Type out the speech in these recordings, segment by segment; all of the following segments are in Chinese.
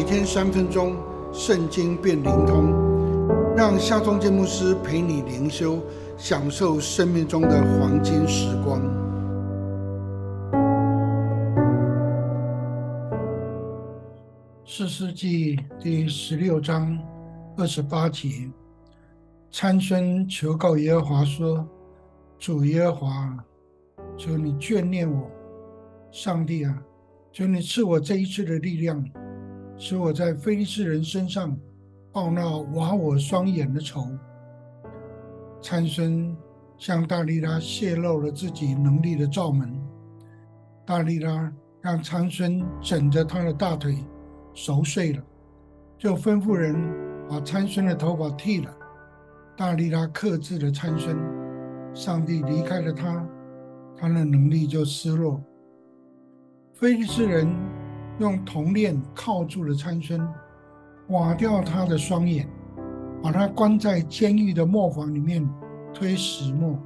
每天三分钟，圣经变灵通，让夏忠建牧师陪你灵修，享受生命中的黄金时光。四世纪第十六章二十八节，参孙求告耶和华说：“主耶和华，求你眷念我，上帝啊！”求你赐我这一次的力量，使我在非利士人身上报那挖我双眼的仇。参孙向大力拉泄露了自己能力的罩门，大力拉让参孙枕着他的大腿熟睡了，就吩咐人把参孙的头发剃了。大力拉克制了参孙，上帝离开了他，他的能力就失落。菲利斯人用铜链铐住了参孙，挖掉他的双眼，把他关在监狱的磨坊里面推石磨。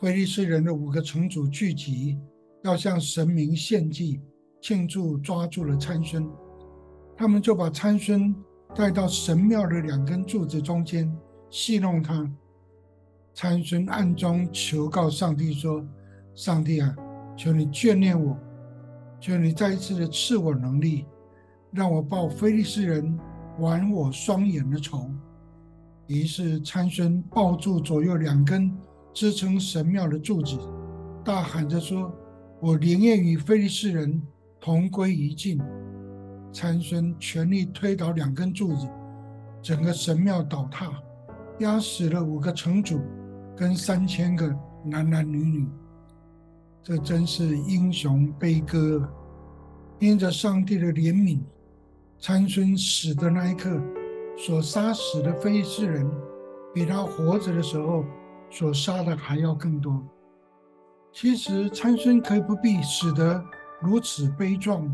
菲利斯人的五个城主聚集，要向神明献祭庆祝抓住了参孙。他们就把参孙带到神庙的两根柱子中间戏弄他。参孙暗中求告上帝说：“上帝啊，求你眷恋我。”求你再一次的赐我能力，让我报菲利斯人剜我双眼的仇。于是参孙抱住左右两根支撑神庙的柱子，大喊着说：“我宁愿与菲利斯人同归于尽。”参孙全力推倒两根柱子，整个神庙倒塌，压死了五个城主跟三千个男男女女。这真是英雄悲歌。因着上帝的怜悯，参孙死的那一刻，所杀死的非利士人，比他活着的时候所杀的还要更多。其实参孙可以不必死得如此悲壮，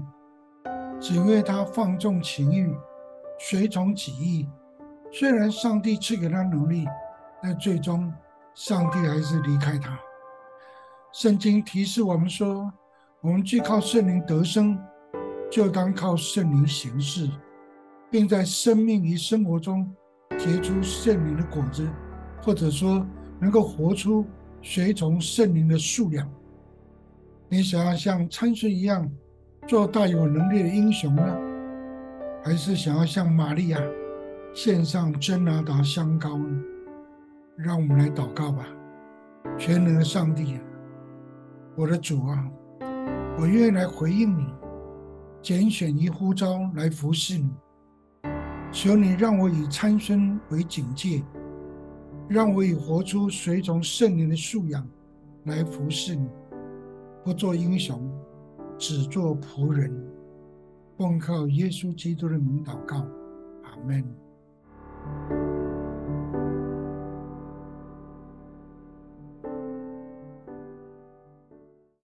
只因为他放纵情欲，随从己意。虽然上帝赐给他能力，但最终上帝还是离开他。圣经提示我们说：“我们既靠圣灵得生，就当靠圣灵行事，并在生命与生活中结出圣灵的果子，或者说能够活出随从圣灵的数量。”你想要像参孙一样做大有能力的英雄呢，还是想要像玛利亚献上真拿达香膏呢？让我们来祷告吧，全能的上帝啊。我的主啊，我愿意来回应你，拣选一呼召来服侍你。求你让我以参孙为警戒，让我以活出随从圣灵的素养来服侍你，不做英雄，只做仆人。奉靠耶稣基督的名祷告，阿门。